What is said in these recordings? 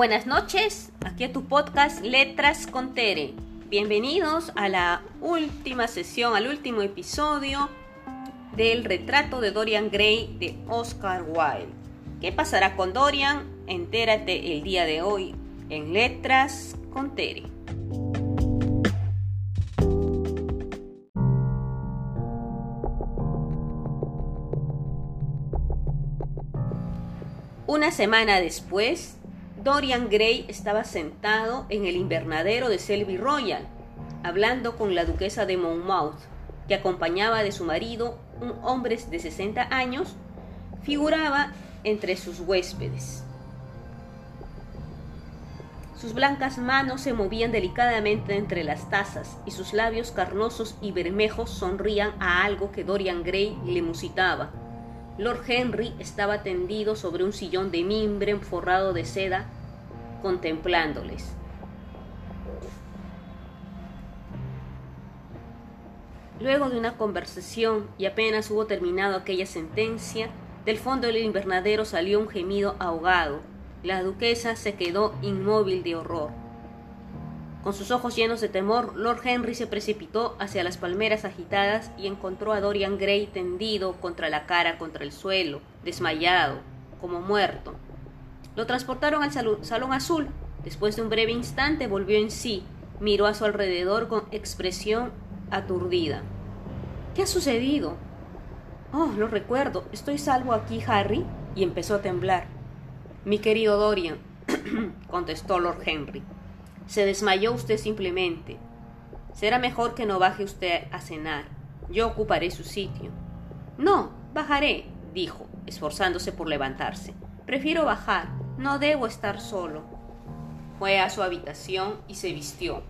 Buenas noches, aquí a tu podcast Letras con Tere. Bienvenidos a la última sesión, al último episodio del retrato de Dorian Gray de Oscar Wilde. ¿Qué pasará con Dorian? Entérate el día de hoy en Letras con Tere. Una semana después, Dorian Gray estaba sentado en el invernadero de Selby Royal, hablando con la duquesa de Monmouth, que acompañaba de su marido, un hombre de 60 años, figuraba entre sus huéspedes. Sus blancas manos se movían delicadamente entre las tazas y sus labios carnosos y bermejos sonrían a algo que Dorian Gray le musitaba Lord Henry estaba tendido sobre un sillón de mimbre forrado de seda, contemplándoles. Luego de una conversación y apenas hubo terminado aquella sentencia, del fondo del invernadero salió un gemido ahogado. La duquesa se quedó inmóvil de horror. Con sus ojos llenos de temor, Lord Henry se precipitó hacia las palmeras agitadas y encontró a Dorian Gray tendido contra la cara contra el suelo, desmayado, como muerto. Lo transportaron al salón azul. Después de un breve instante volvió en sí, miró a su alrededor con expresión aturdida. ¿Qué ha sucedido? Oh, lo recuerdo. Estoy salvo aquí, Harry. Y empezó a temblar. Mi querido Dorian, contestó Lord Henry. Se desmayó usted simplemente. Será mejor que no baje usted a cenar. Yo ocuparé su sitio. No, bajaré, dijo, esforzándose por levantarse. Prefiero bajar. No debo estar solo. Fue a su habitación y se vistió.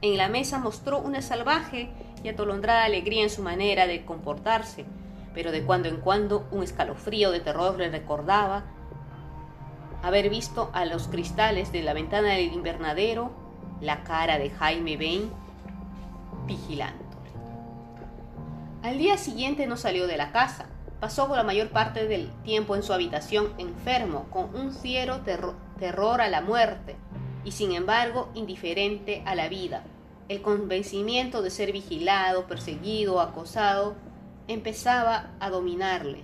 En la mesa mostró una salvaje y atolondrada alegría en su manera de comportarse, pero de cuando en cuando un escalofrío de terror le recordaba haber visto a los cristales de la ventana del invernadero la cara de Jaime Bain vigilándole. Al día siguiente no salió de la casa. Pasó la mayor parte del tiempo en su habitación enfermo, con un fiero terror a la muerte y sin embargo indiferente a la vida. El convencimiento de ser vigilado, perseguido, acosado, empezaba a dominarle.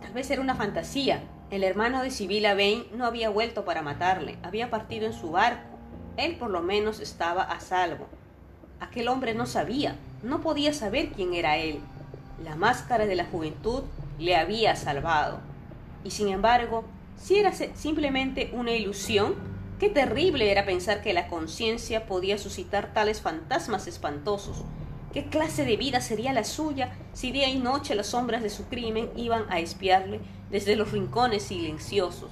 Tal vez era una fantasía. El hermano de Sibila Bain no había vuelto para matarle, había partido en su barco. Él por lo menos estaba a salvo. Aquel hombre no sabía, no podía saber quién era él. La máscara de la juventud le había salvado. Y sin embargo, si era simplemente una ilusión, qué terrible era pensar que la conciencia podía suscitar tales fantasmas espantosos, ¿Qué clase de vida sería la suya si día y noche las sombras de su crimen iban a espiarle desde los rincones silenciosos?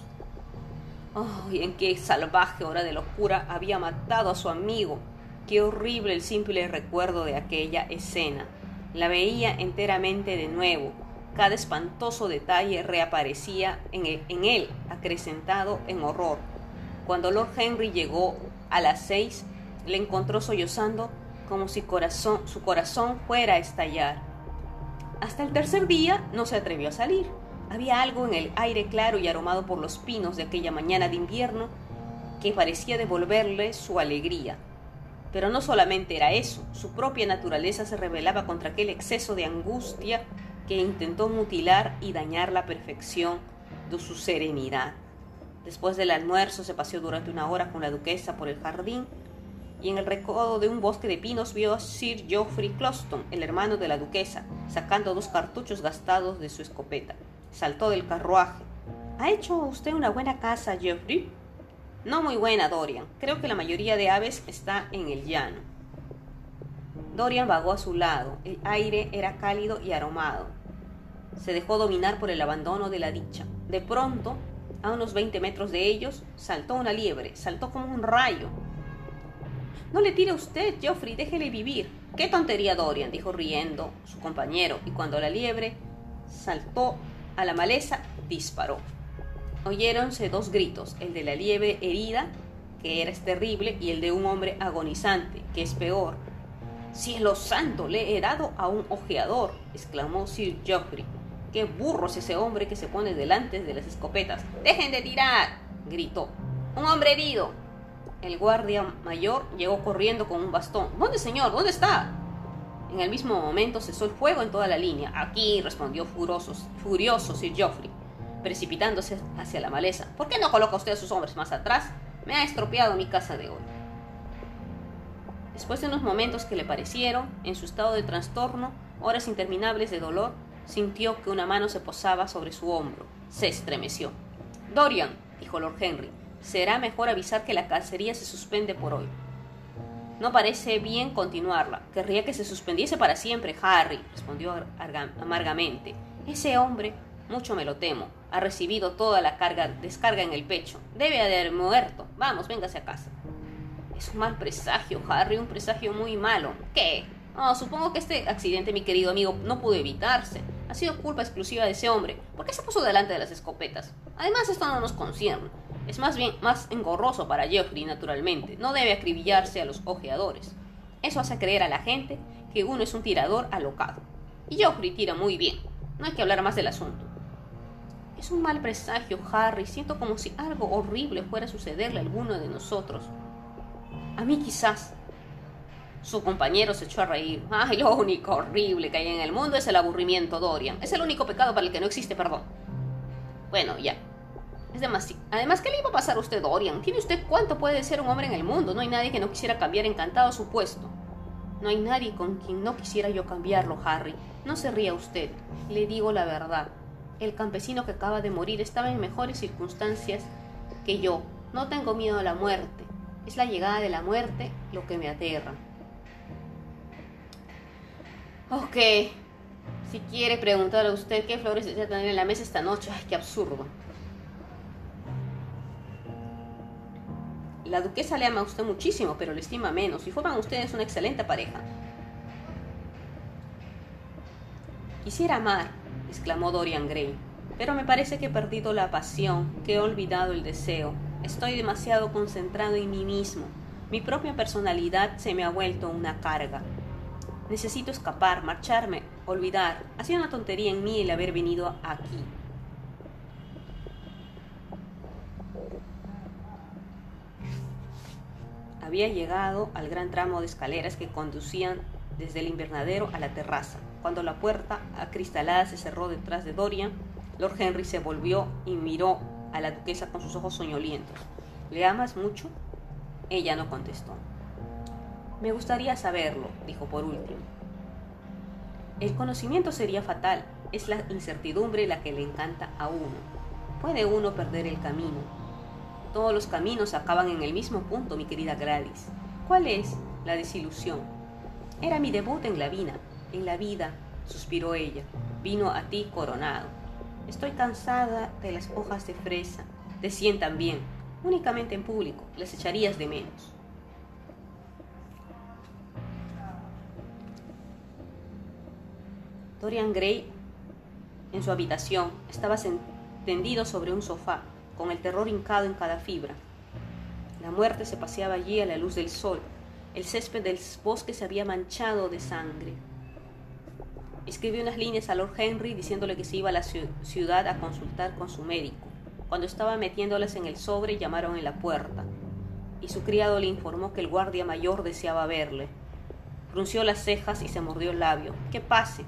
¡Ay, en qué salvaje hora de locura había matado a su amigo! Qué horrible el simple recuerdo de aquella escena. La veía enteramente de nuevo. Cada espantoso detalle reaparecía en en él acrecentado en horror. Cuando Lord Henry llegó a las seis, le encontró sollozando como si su corazón fuera a estallar. Hasta el tercer día no se atrevió a salir. Había algo en el aire claro y aromado por los pinos de aquella mañana de invierno que parecía devolverle su alegría. Pero no solamente era eso, su propia naturaleza se rebelaba contra aquel exceso de angustia que intentó mutilar y dañar la perfección de su serenidad. Después del almuerzo se paseó durante una hora con la duquesa por el jardín y en el recodo de un bosque de pinos vio a Sir Geoffrey Closton, el hermano de la duquesa, sacando dos cartuchos gastados de su escopeta. Saltó del carruaje. ¿Ha hecho usted una buena casa, Geoffrey? No muy buena, Dorian. Creo que la mayoría de aves está en el llano. Dorian vagó a su lado. El aire era cálido y aromado. Se dejó dominar por el abandono de la dicha. De pronto, a unos 20 metros de ellos, saltó una liebre. Saltó como un rayo no le tire usted, Geoffrey, déjele vivir. Qué tontería, Dorian, dijo riendo su compañero, y cuando la liebre saltó a la maleza, disparó. Oyéronse dos gritos, el de la liebre herida, que era terrible, y el de un hombre agonizante, que es peor. Cielo santo, le he dado a un ojeador, exclamó Sir Geoffrey. Qué burro es ese hombre que se pone delante de las escopetas. ¡Dejen de tirar! gritó. ¡Un hombre herido! El guardia mayor llegó corriendo con un bastón. ¿Dónde, señor? ¿Dónde está? En el mismo momento cesó el fuego en toda la línea. Aquí, respondió furioso, furioso Sir Geoffrey, precipitándose hacia la maleza. ¿Por qué no coloca usted a sus hombres más atrás? Me ha estropeado mi casa de hoy. Después de unos momentos que le parecieron, en su estado de trastorno, horas interminables de dolor, sintió que una mano se posaba sobre su hombro. Se estremeció. Dorian, dijo Lord Henry, será mejor avisar que la cacería se suspende por hoy. No parece bien continuarla. Querría que se suspendiese para siempre, Harry, respondió amargamente. Ese hombre, mucho me lo temo, ha recibido toda la carga, descarga en el pecho. Debe haber muerto. Vamos, véngase a casa. Es un mal presagio, Harry, un presagio muy malo. ¿Qué? Oh, supongo que este accidente, mi querido amigo, no pudo evitarse. Ha sido culpa exclusiva de ese hombre. ¿Por qué se puso delante de las escopetas? Además, esto no nos concierne. Es más bien más engorroso para Jeffrey, naturalmente. No debe acribillarse a los ojeadores. Eso hace creer a la gente que uno es un tirador alocado. Y Jeffrey tira muy bien. No hay que hablar más del asunto. Es un mal presagio, Harry. Siento como si algo horrible fuera a sucederle a alguno de nosotros. A mí quizás. Su compañero se echó a reír. Ay, lo único horrible que hay en el mundo es el aburrimiento, Dorian. Es el único pecado para el que no existe perdón. Bueno, ya. Es demasiado. Además, ¿qué le iba a pasar a usted, Dorian? ¿Tiene usted cuánto puede ser un hombre en el mundo? No hay nadie que no quisiera cambiar encantado su puesto. No hay nadie con quien no quisiera yo cambiarlo, Harry. No se ría usted. Le digo la verdad. El campesino que acaba de morir estaba en mejores circunstancias que yo. No tengo miedo a la muerte. Es la llegada de la muerte lo que me aterra. Ok. Si quiere preguntar a usted qué flores desea tener en la mesa esta noche, ay, qué absurdo. La duquesa le ama a usted muchísimo, pero le estima menos, y forman ustedes una excelente pareja. Quisiera amar, exclamó Dorian Gray, pero me parece que he perdido la pasión, que he olvidado el deseo. Estoy demasiado concentrado en mí mismo. Mi propia personalidad se me ha vuelto una carga. Necesito escapar, marcharme, olvidar. Ha sido una tontería en mí el haber venido aquí. Había llegado al gran tramo de escaleras que conducían desde el invernadero a la terraza. Cuando la puerta acristalada se cerró detrás de Dorian, Lord Henry se volvió y miró a la duquesa con sus ojos soñolientos. ¿Le amas mucho? Ella no contestó. Me gustaría saberlo, dijo por último. El conocimiento sería fatal. Es la incertidumbre la que le encanta a uno. Puede uno perder el camino, todos los caminos acaban en el mismo punto, mi querida Gladys. ¿Cuál es la desilusión? Era mi debut en la vida. En la vida, suspiró ella, vino a ti coronado. Estoy cansada de las hojas de fresa, de cien también. Únicamente en público, las echarías de menos. Dorian Gray, en su habitación, estaba tendido sobre un sofá, con el terror hincado en cada fibra. La muerte se paseaba allí a la luz del sol. El césped del bosque se había manchado de sangre. Escribió unas líneas a Lord Henry diciéndole que se iba a la ciudad a consultar con su médico. Cuando estaba metiéndolas en el sobre, llamaron en la puerta, y su criado le informó que el guardia mayor deseaba verle. Frunció las cejas y se mordió el labio. ¡Que pase!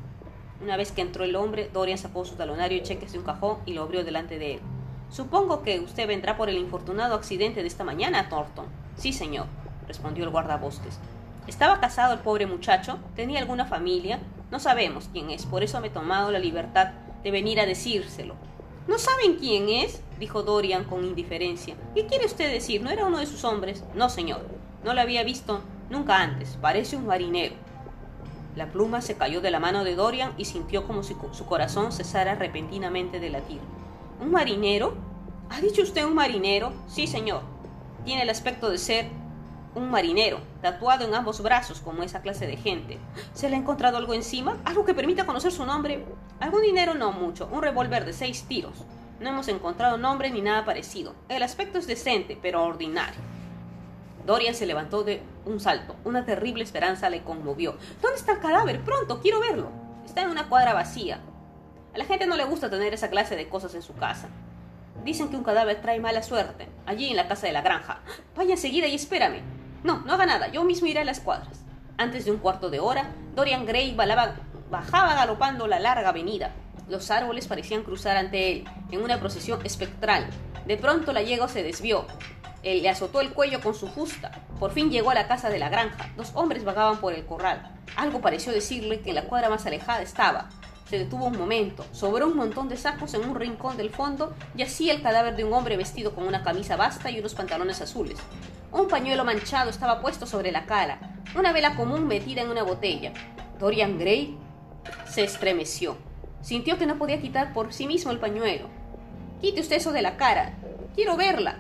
Una vez que entró el hombre, Dorian sacó su talonario y cheques de un cajón y lo abrió delante de él. Supongo que usted vendrá por el infortunado accidente de esta mañana, Thornton. Sí, señor, respondió el guardabosques. ¿Estaba casado el pobre muchacho? ¿Tenía alguna familia? No sabemos quién es, por eso me he tomado la libertad de venir a decírselo. ¿No saben quién es? dijo Dorian con indiferencia. ¿Qué quiere usted decir? ¿No era uno de sus hombres? No, señor. No lo había visto nunca antes. Parece un marinero. La pluma se cayó de la mano de Dorian y sintió como si su corazón cesara repentinamente de latir. ¿Un marinero? ¿Ha dicho usted un marinero? Sí, señor. Tiene el aspecto de ser un marinero, tatuado en ambos brazos como esa clase de gente. ¿Se le ha encontrado algo encima? ¿Algo que permita conocer su nombre? Algún dinero no mucho, un revólver de seis tiros. No hemos encontrado nombre ni nada parecido. El aspecto es decente, pero ordinario. Dorian se levantó de un salto. Una terrible esperanza le conmovió. ¿Dónde está el cadáver? Pronto, quiero verlo. Está en una cuadra vacía. A la gente no le gusta tener esa clase de cosas en su casa. Dicen que un cadáver trae mala suerte, allí en la casa de la granja. Vaya enseguida y espérame. No, no haga nada, yo mismo iré a las cuadras. Antes de un cuarto de hora, Dorian Gray bajaba galopando la larga avenida. Los árboles parecían cruzar ante él, en una procesión espectral. De pronto la yegua se desvió. Él le azotó el cuello con su fusta. Por fin llegó a la casa de la granja. Dos hombres vagaban por el corral. Algo pareció decirle que la cuadra más alejada estaba. Se detuvo un momento. Sobre un montón de sacos en un rincón del fondo yacía el cadáver de un hombre vestido con una camisa basta y unos pantalones azules. Un pañuelo manchado estaba puesto sobre la cara. Una vela común metida en una botella. Dorian Gray se estremeció. Sintió que no podía quitar por sí mismo el pañuelo. Quite usted eso de la cara. Quiero verla,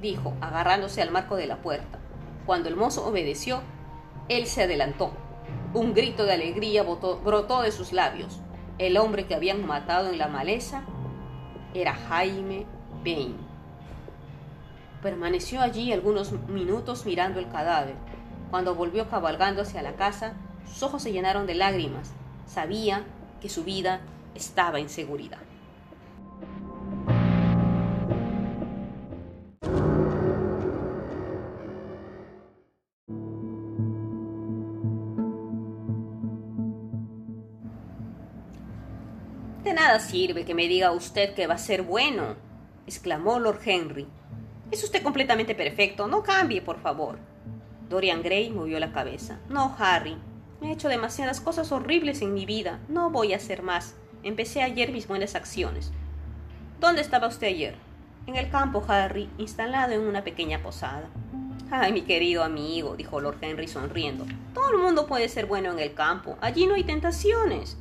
dijo, agarrándose al marco de la puerta. Cuando el mozo obedeció, él se adelantó. Un grito de alegría brotó de sus labios. El hombre que habían matado en la maleza era Jaime Bain. Permaneció allí algunos minutos mirando el cadáver. Cuando volvió cabalgando hacia la casa, sus ojos se llenaron de lágrimas. Sabía que su vida estaba en seguridad. De nada sirve que me diga usted que va a ser bueno, exclamó Lord Henry. Es usted completamente perfecto, no cambie, por favor. Dorian Gray movió la cabeza. No, Harry, He hecho demasiadas cosas horribles en mi vida. No voy a hacer más. Empecé ayer mis buenas acciones. ¿Dónde estaba usted ayer? En el campo, Harry, instalado en una pequeña posada. Ay, mi querido amigo, dijo Lord Henry sonriendo. Todo el mundo puede ser bueno en el campo. Allí no hay tentaciones.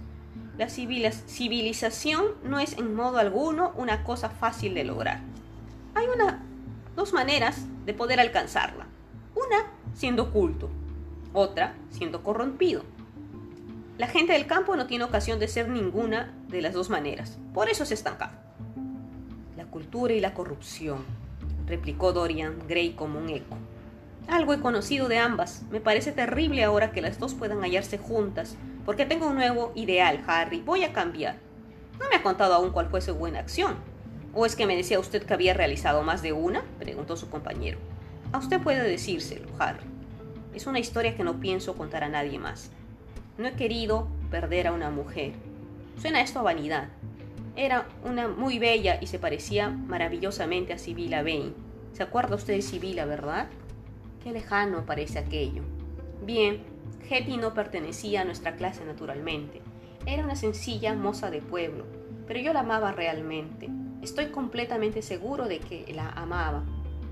La civilización no es en modo alguno una cosa fácil de lograr. Hay una, dos maneras de poder alcanzarla. Una, siendo culto otra siendo corrompido. La gente del campo no tiene ocasión de ser ninguna de las dos maneras, por eso se estanca. La cultura y la corrupción, replicó Dorian Gray como un eco. Algo he conocido de ambas. Me parece terrible ahora que las dos puedan hallarse juntas, porque tengo un nuevo ideal, Harry. Voy a cambiar. No me ha contado aún cuál fue su buena acción. ¿O es que me decía usted que había realizado más de una? preguntó su compañero. A usted puede decírselo, Harry. Es una historia que no pienso contar a nadie más. No he querido perder a una mujer. Suena esto a vanidad. Era una muy bella y se parecía maravillosamente a Sibila Bain. ¿Se acuerda usted de Sibila, verdad? Qué lejano parece aquello. Bien, Hetty no pertenecía a nuestra clase naturalmente. Era una sencilla moza de pueblo, pero yo la amaba realmente. Estoy completamente seguro de que la amaba.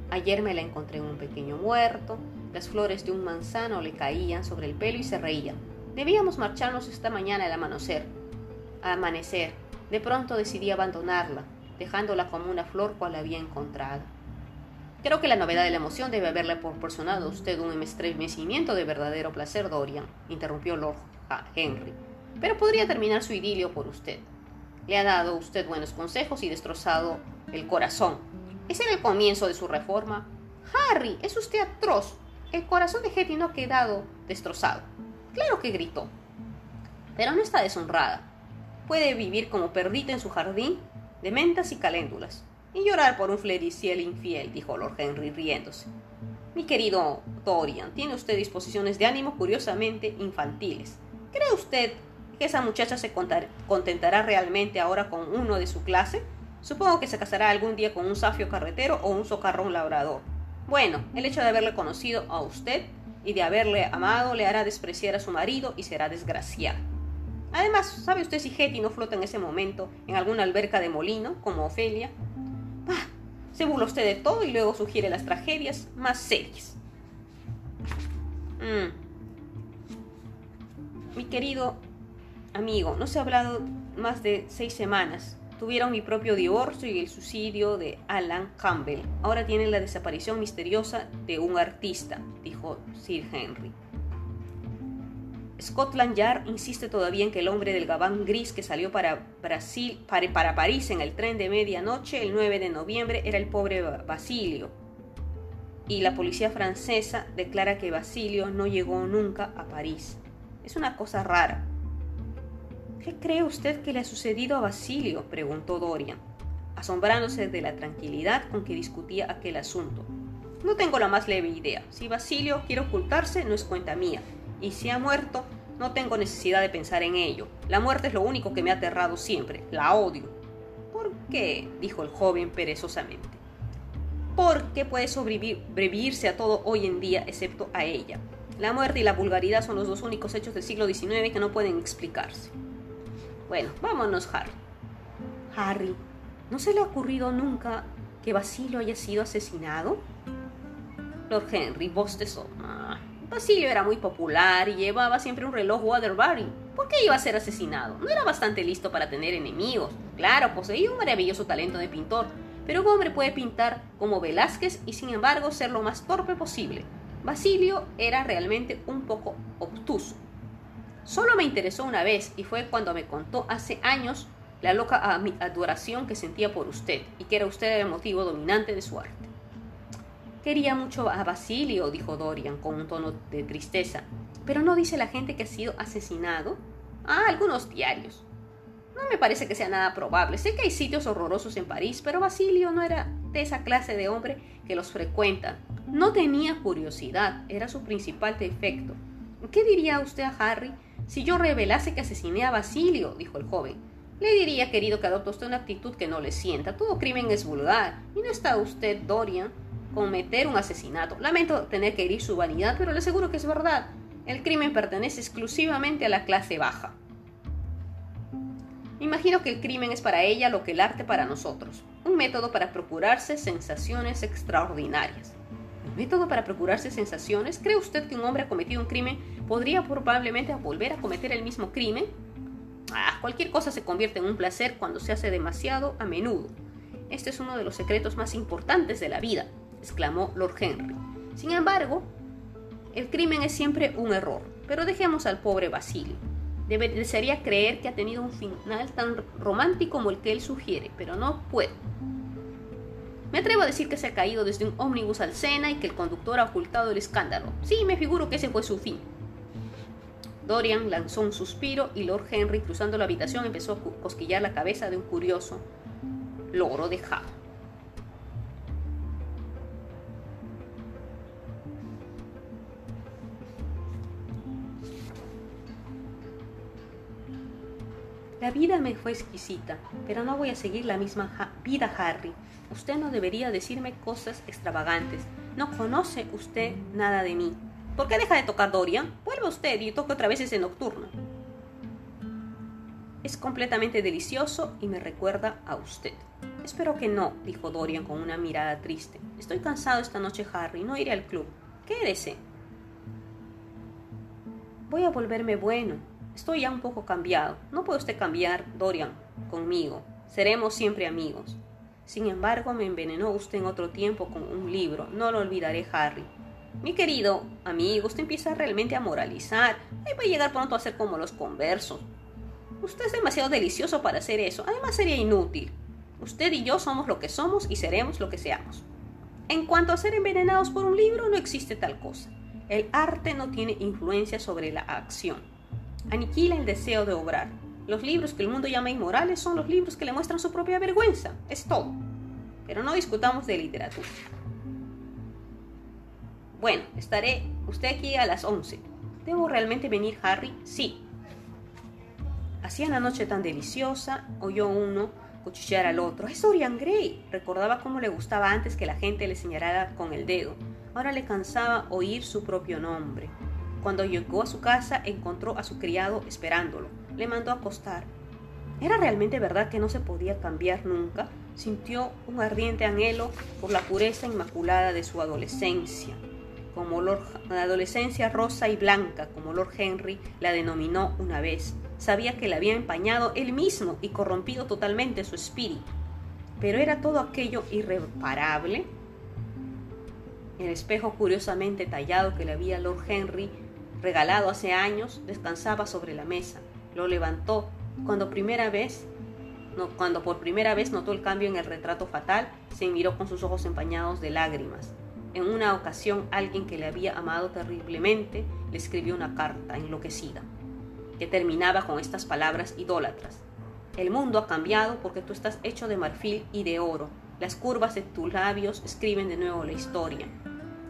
Ayer me la encontré en un pequeño huerto, las flores de un manzano le caían sobre el pelo y se reía. Debíamos marcharnos esta mañana al amanecer. amanecer. De pronto decidí abandonarla, dejándola como una flor cual la había encontrado. Creo que la novedad de la emoción debe haberle proporcionado a usted un estremecimiento de verdadero placer, Dorian, interrumpió Lord Henry. Pero podría terminar su idilio por usted. Le ha dado usted buenos consejos y destrozado el corazón. ¿Es en el comienzo de su reforma? Harry, es usted atroz. El corazón de Hetty no ha quedado destrozado. Claro que gritó. Pero no está deshonrada. Puede vivir como perdita en su jardín de mentas y caléndulas y llorar por un flericiel infiel, dijo Lord Henry riéndose. Mi querido Dorian, tiene usted disposiciones de ánimo curiosamente infantiles. ¿Cree usted esa muchacha se contentará realmente ahora con uno de su clase? Supongo que se casará algún día con un safio carretero o un socarrón labrador. Bueno, el hecho de haberle conocido a usted y de haberle amado le hará despreciar a su marido y será desgraciada. Además, ¿sabe usted si Hetty no flota en ese momento en alguna alberca de molino, como Ofelia? Ah, se burla usted de todo y luego sugiere las tragedias más serias. Mm. Mi querido amigo, no se ha hablado más de seis semanas Tuvieron mi propio divorcio y el suicidio de Alan Campbell. Ahora tienen la desaparición misteriosa de un artista, dijo Sir Henry. Scotland Yard insiste todavía en que el hombre del gabán gris que salió para, Brasil, para, para París en el tren de medianoche el 9 de noviembre era el pobre Basilio. Y la policía francesa declara que Basilio no llegó nunca a París. Es una cosa rara. ¿Qué cree usted que le ha sucedido a Basilio? preguntó Dorian, asombrándose de la tranquilidad con que discutía aquel asunto. No tengo la más leve idea. Si Basilio quiere ocultarse, no es cuenta mía. Y si ha muerto, no tengo necesidad de pensar en ello. La muerte es lo único que me ha aterrado siempre. La odio. ¿Por qué? dijo el joven perezosamente. Porque puede sobrevivirse a todo hoy en día excepto a ella. La muerte y la vulgaridad son los dos únicos hechos del siglo XIX que no pueden explicarse. Bueno, vámonos, Harry. Harry, ¿no se le ha ocurrido nunca que Basilio haya sido asesinado? Lord Henry bostezó. Ah, Basilio era muy popular y llevaba siempre un reloj Waterbury. ¿Por qué iba a ser asesinado? No era bastante listo para tener enemigos. Claro, poseía un maravilloso talento de pintor, pero un hombre puede pintar como Velázquez y sin embargo ser lo más torpe posible. Basilio era realmente un poco obtuso. Solo me interesó una vez y fue cuando me contó hace años la loca adoración que sentía por usted y que era usted el motivo dominante de su arte. Quería mucho a Basilio, dijo Dorian con un tono de tristeza. Pero no dice la gente que ha sido asesinado. Ah, algunos diarios. No me parece que sea nada probable. Sé que hay sitios horrorosos en París, pero Basilio no era de esa clase de hombre que los frecuenta. No tenía curiosidad, era su principal defecto. ¿Qué diría usted a Harry si yo revelase que asesiné a Basilio? dijo el joven. Le diría, querido, que adopta usted una actitud que no le sienta. Todo crimen es vulgar. Y no está usted, Dorian, cometer un asesinato. Lamento tener que herir su vanidad, pero le aseguro que es verdad. El crimen pertenece exclusivamente a la clase baja. Imagino que el crimen es para ella lo que el arte para nosotros, un método para procurarse sensaciones extraordinarias. ¿Un método para procurarse sensaciones? ¿Cree usted que un hombre ha cometido un crimen podría probablemente volver a cometer el mismo crimen? Ah, cualquier cosa se convierte en un placer cuando se hace demasiado a menudo. Este es uno de los secretos más importantes de la vida exclamó Lord Henry. Sin embargo, el crimen es siempre un error, pero dejemos al pobre Basilio. Desearía creer que ha tenido un final tan romántico como el que él sugiere, pero no puedo. Me atrevo a decir que se ha caído desde un ómnibus al Sena y que el conductor ha ocultado el escándalo. Sí, me figuro que ese fue su fin. Dorian lanzó un suspiro y Lord Henry, cruzando la habitación, empezó a cosquillar la cabeza de un curioso logro dejado. La vida me fue exquisita, pero no voy a seguir la misma vida, Harry. Usted no debería decirme cosas extravagantes. No conoce usted nada de mí. ¿Por qué deja de tocar Dorian? Vuelve usted y toque otra vez ese nocturno. Es completamente delicioso y me recuerda a usted. Espero que no, dijo Dorian con una mirada triste. Estoy cansado esta noche, Harry. No iré al club. Quédese. Voy a volverme bueno, Estoy ya un poco cambiado. No puede usted cambiar, Dorian, conmigo. Seremos siempre amigos. Sin embargo, me envenenó usted en otro tiempo con un libro. No lo olvidaré, Harry. Mi querido amigo, usted empieza realmente a moralizar. Ahí va a llegar pronto a ser como los conversos. Usted es demasiado delicioso para hacer eso. Además, sería inútil. Usted y yo somos lo que somos y seremos lo que seamos. En cuanto a ser envenenados por un libro, no existe tal cosa. El arte no tiene influencia sobre la acción aniquila el deseo de obrar. Los libros que el mundo llama inmorales son los libros que le muestran su propia vergüenza. Es todo. Pero no discutamos de literatura. Bueno, estaré usted aquí a las 11. ¿Debo realmente venir, Harry? Sí. Hacía la noche tan deliciosa, oyó uno cuchillar al otro. Es Dorian Gray. Recordaba cómo le gustaba antes que la gente le señalara con el dedo. Ahora le cansaba oír su propio nombre. Cuando llegó a su casa encontró a su criado esperándolo. Le mandó a acostar. ¿Era realmente verdad que no se podía cambiar nunca? Sintió un ardiente anhelo por la pureza inmaculada de su adolescencia, como la adolescencia rosa y blanca, como Lord Henry la denominó una vez. Sabía que la había empañado él mismo y corrompido totalmente su espíritu. Pero era todo aquello irreparable. El espejo curiosamente tallado que le había Lord Henry regalado hace años, descansaba sobre la mesa. Lo levantó cuando primera vez cuando por primera vez notó el cambio en el retrato fatal, se miró con sus ojos empañados de lágrimas. En una ocasión alguien que le había amado terriblemente le escribió una carta enloquecida. que terminaba con estas palabras idólatras. El mundo ha cambiado porque tú estás hecho de marfil y de oro. Las curvas de tus labios escriben de nuevo la historia.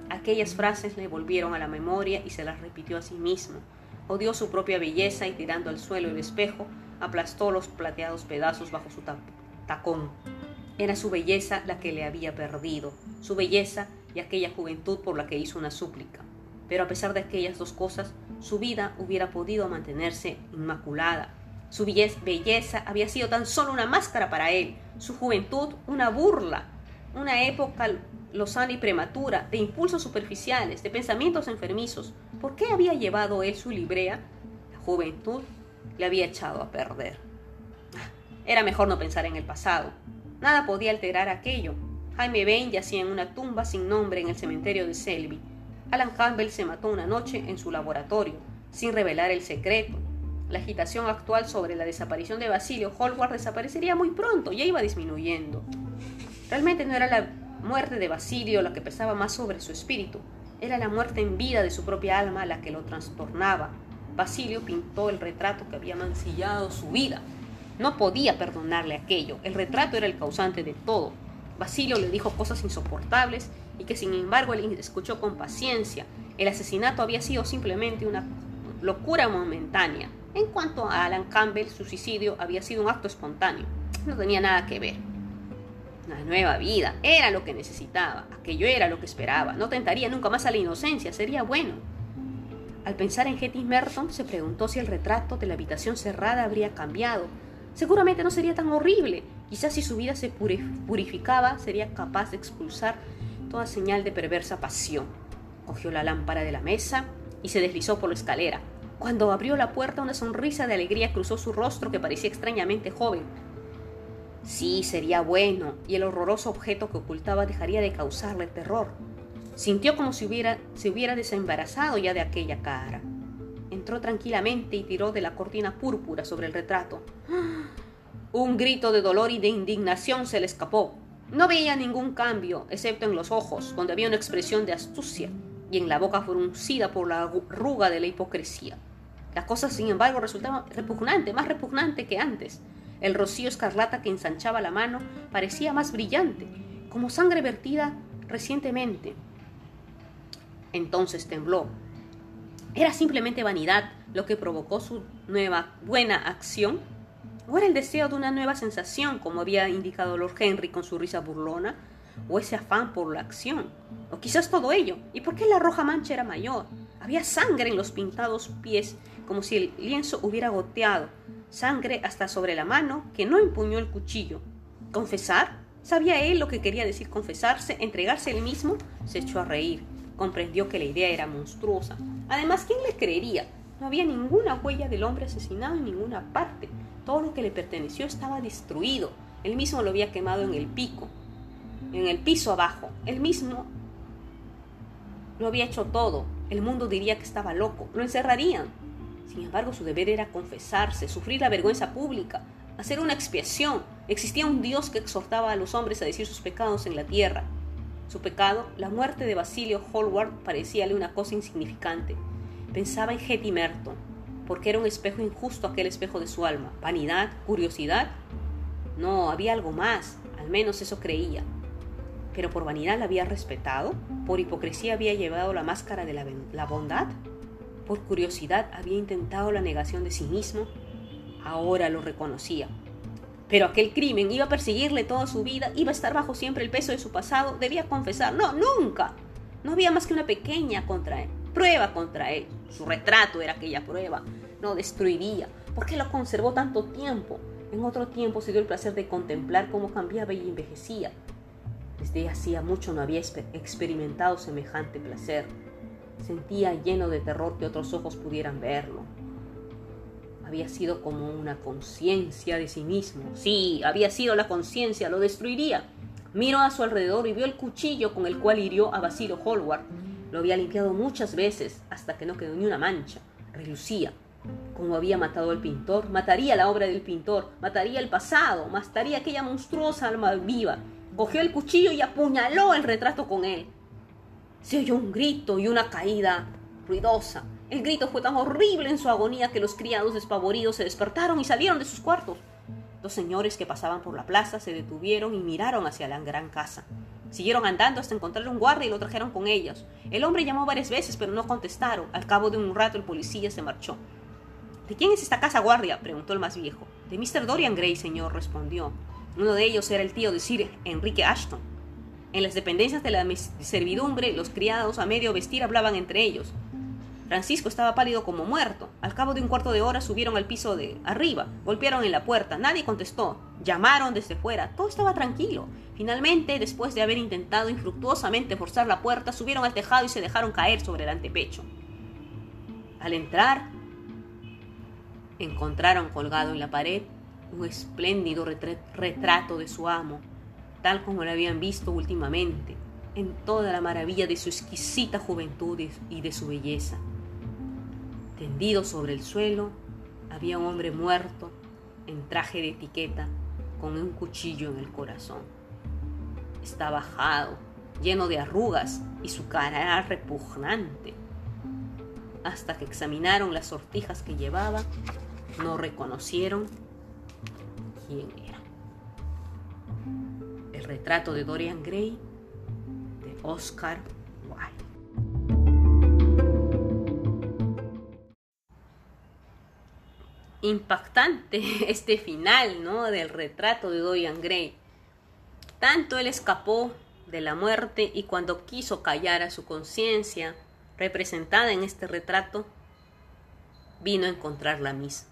Aquellas frases le volvieron a la memoria y se las repitió a sí mismo. Odió su propia belleza y tirando al suelo el espejo, aplastó los plateados pedazos bajo su tacón. Era su belleza la que le había perdido, su belleza y aquella juventud por la que hizo una súplica. Pero a pesar de aquellas dos cosas, su vida hubiera podido mantenerse inmaculada. Su belleza había sido tan solo una máscara para él, su juventud una burla, una época lozana y prematura, de impulsos superficiales, de pensamientos enfermizos. ¿Por qué había llevado él su librea? La juventud le había echado a perder. Era mejor no pensar en el pasado. Nada podía alterar aquello. Jaime Bain yacía en una tumba sin nombre en el cementerio de Selby. Alan Campbell se mató una noche en su laboratorio, sin revelar el secreto. La agitación actual sobre la desaparición de Basilio Hallward desaparecería muy pronto, ya iba disminuyendo. Realmente no era la muerte de Basilio la que pesaba más sobre su espíritu, era la muerte en vida de su propia alma la que lo trastornaba. Basilio pintó el retrato que había mancillado su vida. No podía perdonarle aquello, el retrato era el causante de todo. Basilio le dijo cosas insoportables y que sin embargo él escuchó con paciencia. El asesinato había sido simplemente una locura momentánea. En cuanto a Alan Campbell, su suicidio había sido un acto espontáneo. No tenía nada que ver. Una nueva vida era lo que necesitaba, aquello era lo que esperaba. No tentaría nunca más a la inocencia, sería bueno. Al pensar en Hetty Merton, se preguntó si el retrato de la habitación cerrada habría cambiado. Seguramente no sería tan horrible. Quizás si su vida se purificaba, sería capaz de expulsar toda señal de perversa pasión. Cogió la lámpara de la mesa y se deslizó por la escalera. Cuando abrió la puerta, una sonrisa de alegría cruzó su rostro que parecía extrañamente joven. Sí, sería bueno, y el horroroso objeto que ocultaba dejaría de causarle terror. Sintió como si hubiera, se hubiera desembarazado ya de aquella cara. Entró tranquilamente y tiró de la cortina púrpura sobre el retrato. Un grito de dolor y de indignación se le escapó. No veía ningún cambio, excepto en los ojos, donde había una expresión de astucia, y en la boca fruncida por la arruga de la hipocresía. La cosa, sin embargo, resultaba repugnante, más repugnante que antes. El rocío escarlata que ensanchaba la mano parecía más brillante, como sangre vertida recientemente. Entonces tembló. ¿Era simplemente vanidad lo que provocó su nueva buena acción? ¿O era el deseo de una nueva sensación, como había indicado Lord Henry con su risa burlona? ¿O ese afán por la acción? ¿O quizás todo ello? ¿Y por qué la roja mancha era mayor? Había sangre en los pintados pies, como si el lienzo hubiera goteado. Sangre hasta sobre la mano que no empuñó el cuchillo. ¿Confesar? ¿Sabía él lo que quería decir confesarse, entregarse él mismo? Se echó a reír. Comprendió que la idea era monstruosa. Además, ¿quién le creería? No había ninguna huella del hombre asesinado en ninguna parte. Todo lo que le perteneció estaba destruido. Él mismo lo había quemado en el pico, en el piso abajo. Él mismo lo había hecho todo. El mundo diría que estaba loco. Lo encerrarían. Sin embargo, su deber era confesarse, sufrir la vergüenza pública, hacer una expiación. Existía un Dios que exhortaba a los hombres a decir sus pecados en la tierra. Su pecado, la muerte de Basilio Hallward, parecíale una cosa insignificante. Pensaba en Hetty Merton, porque era un espejo injusto aquel espejo de su alma. ¿Vanidad? ¿Curiosidad? No, había algo más, al menos eso creía. Pero por vanidad la había respetado, por hipocresía había llevado la máscara de la, la bondad, por curiosidad había intentado la negación de sí mismo, ahora lo reconocía. Pero aquel crimen iba a perseguirle toda su vida, iba a estar bajo siempre el peso de su pasado, debía confesar, no, nunca. No había más que una pequeña contra él, prueba contra él. Su retrato era aquella prueba, no destruiría. ¿Por qué lo conservó tanto tiempo? En otro tiempo se dio el placer de contemplar cómo cambiaba y envejecía. Desde hacía mucho no había experimentado semejante placer. Sentía lleno de terror que otros ojos pudieran verlo. Había sido como una conciencia de sí mismo. Sí, había sido la conciencia, lo destruiría. Miró a su alrededor y vio el cuchillo con el cual hirió a Basilio Hallward. Lo había limpiado muchas veces hasta que no quedó ni una mancha. Relucía. Como había matado al pintor, mataría la obra del pintor, mataría el pasado, mataría aquella monstruosa alma viva. Cogió el cuchillo y apuñaló el retrato con él. Se oyó un grito y una caída ruidosa. El grito fue tan horrible en su agonía que los criados despavoridos se despertaron y salieron de sus cuartos. Dos señores que pasaban por la plaza se detuvieron y miraron hacia la gran casa. Siguieron andando hasta encontrar un guardia y lo trajeron con ellos. El hombre llamó varias veces, pero no contestaron. Al cabo de un rato el policía se marchó. ¿De quién es esta casa guardia? preguntó el más viejo. De Mr. Dorian Gray, señor, respondió. Uno de ellos era el tío de Sir Enrique Ashton. En las dependencias de la servidumbre, los criados a medio vestir hablaban entre ellos. Francisco estaba pálido como muerto. Al cabo de un cuarto de hora subieron al piso de arriba, golpearon en la puerta, nadie contestó, llamaron desde fuera, todo estaba tranquilo. Finalmente, después de haber intentado infructuosamente forzar la puerta, subieron al tejado y se dejaron caer sobre el antepecho. Al entrar, encontraron colgado en la pared un espléndido retrato de su amo, tal como lo habían visto últimamente, en toda la maravilla de su exquisita juventud y de su belleza. Tendido sobre el suelo había un hombre muerto en traje de etiqueta con un cuchillo en el corazón. Estaba bajado, lleno de arrugas y su cara era repugnante. Hasta que examinaron las sortijas que llevaba, no reconocieron quién era. Retrato de Dorian Gray de Oscar Wilde. Impactante este final, ¿no? Del retrato de Dorian Gray. Tanto él escapó de la muerte y cuando quiso callar a su conciencia, representada en este retrato, vino a encontrar la misma.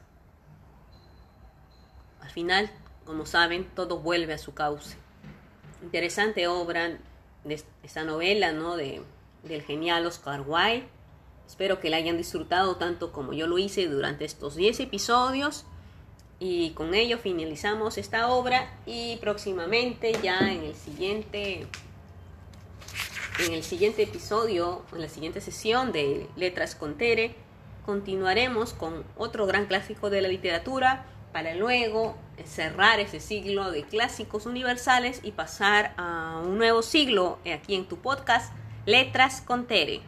Al final, como saben, todo vuelve a su cauce. Interesante obra de esta novela, ¿no? De, del genial Oscar Wilde. Espero que la hayan disfrutado tanto como yo lo hice durante estos 10 episodios. Y con ello finalizamos esta obra y próximamente ya en el siguiente en el siguiente episodio, en la siguiente sesión de Letras con Tere, continuaremos con otro gran clásico de la literatura para luego cerrar ese siglo de clásicos universales y pasar a un nuevo siglo aquí en tu podcast Letras con Tere.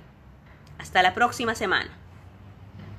Hasta la próxima semana.